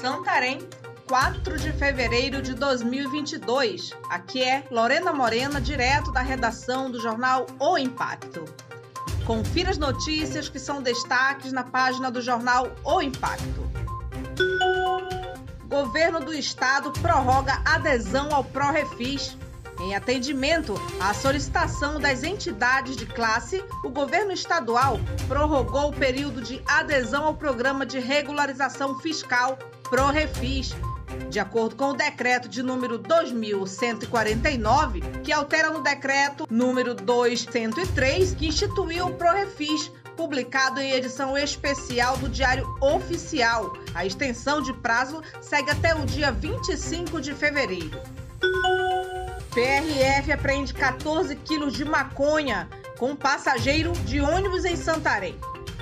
Santarém, 4 de fevereiro de 2022. Aqui é Lorena Morena, direto da redação do jornal O Impacto. Confira as notícias que são destaques na página do jornal O Impacto. Governo do Estado prorroga adesão ao ProRefis. Em atendimento à solicitação das entidades de classe, o governo estadual prorrogou o período de adesão ao programa de regularização fiscal ProRefis. De acordo com o decreto de número 2149, que altera no decreto número 203, que instituiu o ProRefis, publicado em edição especial do Diário Oficial. A extensão de prazo segue até o dia 25 de fevereiro. PRF apreende 14 quilos de maconha com passageiro de ônibus em Santarém.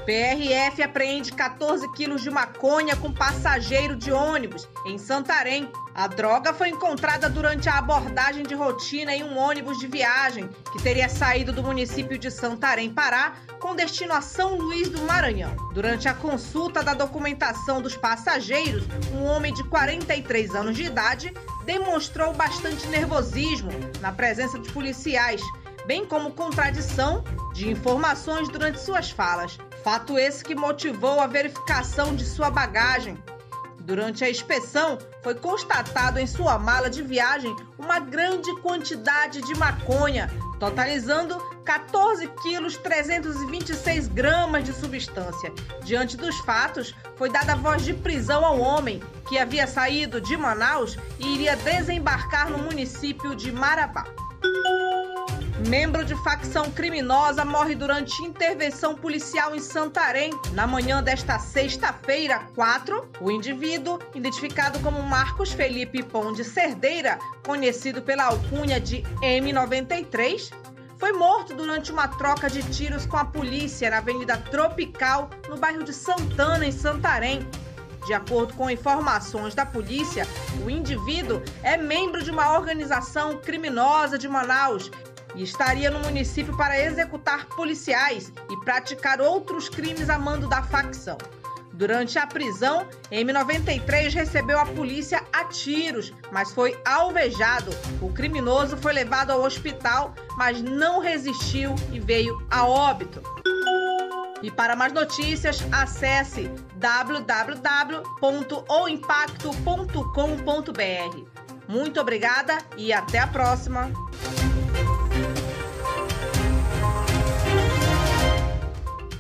PRF apreende 14 quilos de maconha com passageiro de ônibus em Santarém. A droga foi encontrada durante a abordagem de rotina em um ônibus de viagem que teria saído do município de Santarém, Pará, com destino a São Luís do Maranhão. Durante a consulta da documentação dos passageiros, um homem de 43 anos de idade demonstrou bastante nervosismo na presença de policiais, bem como contradição de informações durante suas falas. Fato esse que motivou a verificação de sua bagagem. Durante a inspeção, foi constatado em sua mala de viagem uma grande quantidade de maconha, totalizando 14 quilos 326 gramas de substância. Diante dos fatos, foi dada voz de prisão ao homem, que havia saído de Manaus e iria desembarcar no município de Marabá. Membro de facção criminosa morre durante intervenção policial em Santarém. Na manhã desta sexta-feira, 4, o indivíduo, identificado como Marcos Felipe Pão de Cerdeira, conhecido pela alcunha de M93, foi morto durante uma troca de tiros com a polícia na Avenida Tropical, no bairro de Santana, em Santarém. De acordo com informações da polícia, o indivíduo é membro de uma organização criminosa de Manaus e estaria no município para executar policiais e praticar outros crimes a mando da facção. Durante a prisão, M93 recebeu a polícia a tiros, mas foi alvejado. O criminoso foi levado ao hospital, mas não resistiu e veio a óbito. E para mais notícias, acesse www.oimpacto.com.br. Muito obrigada e até a próxima!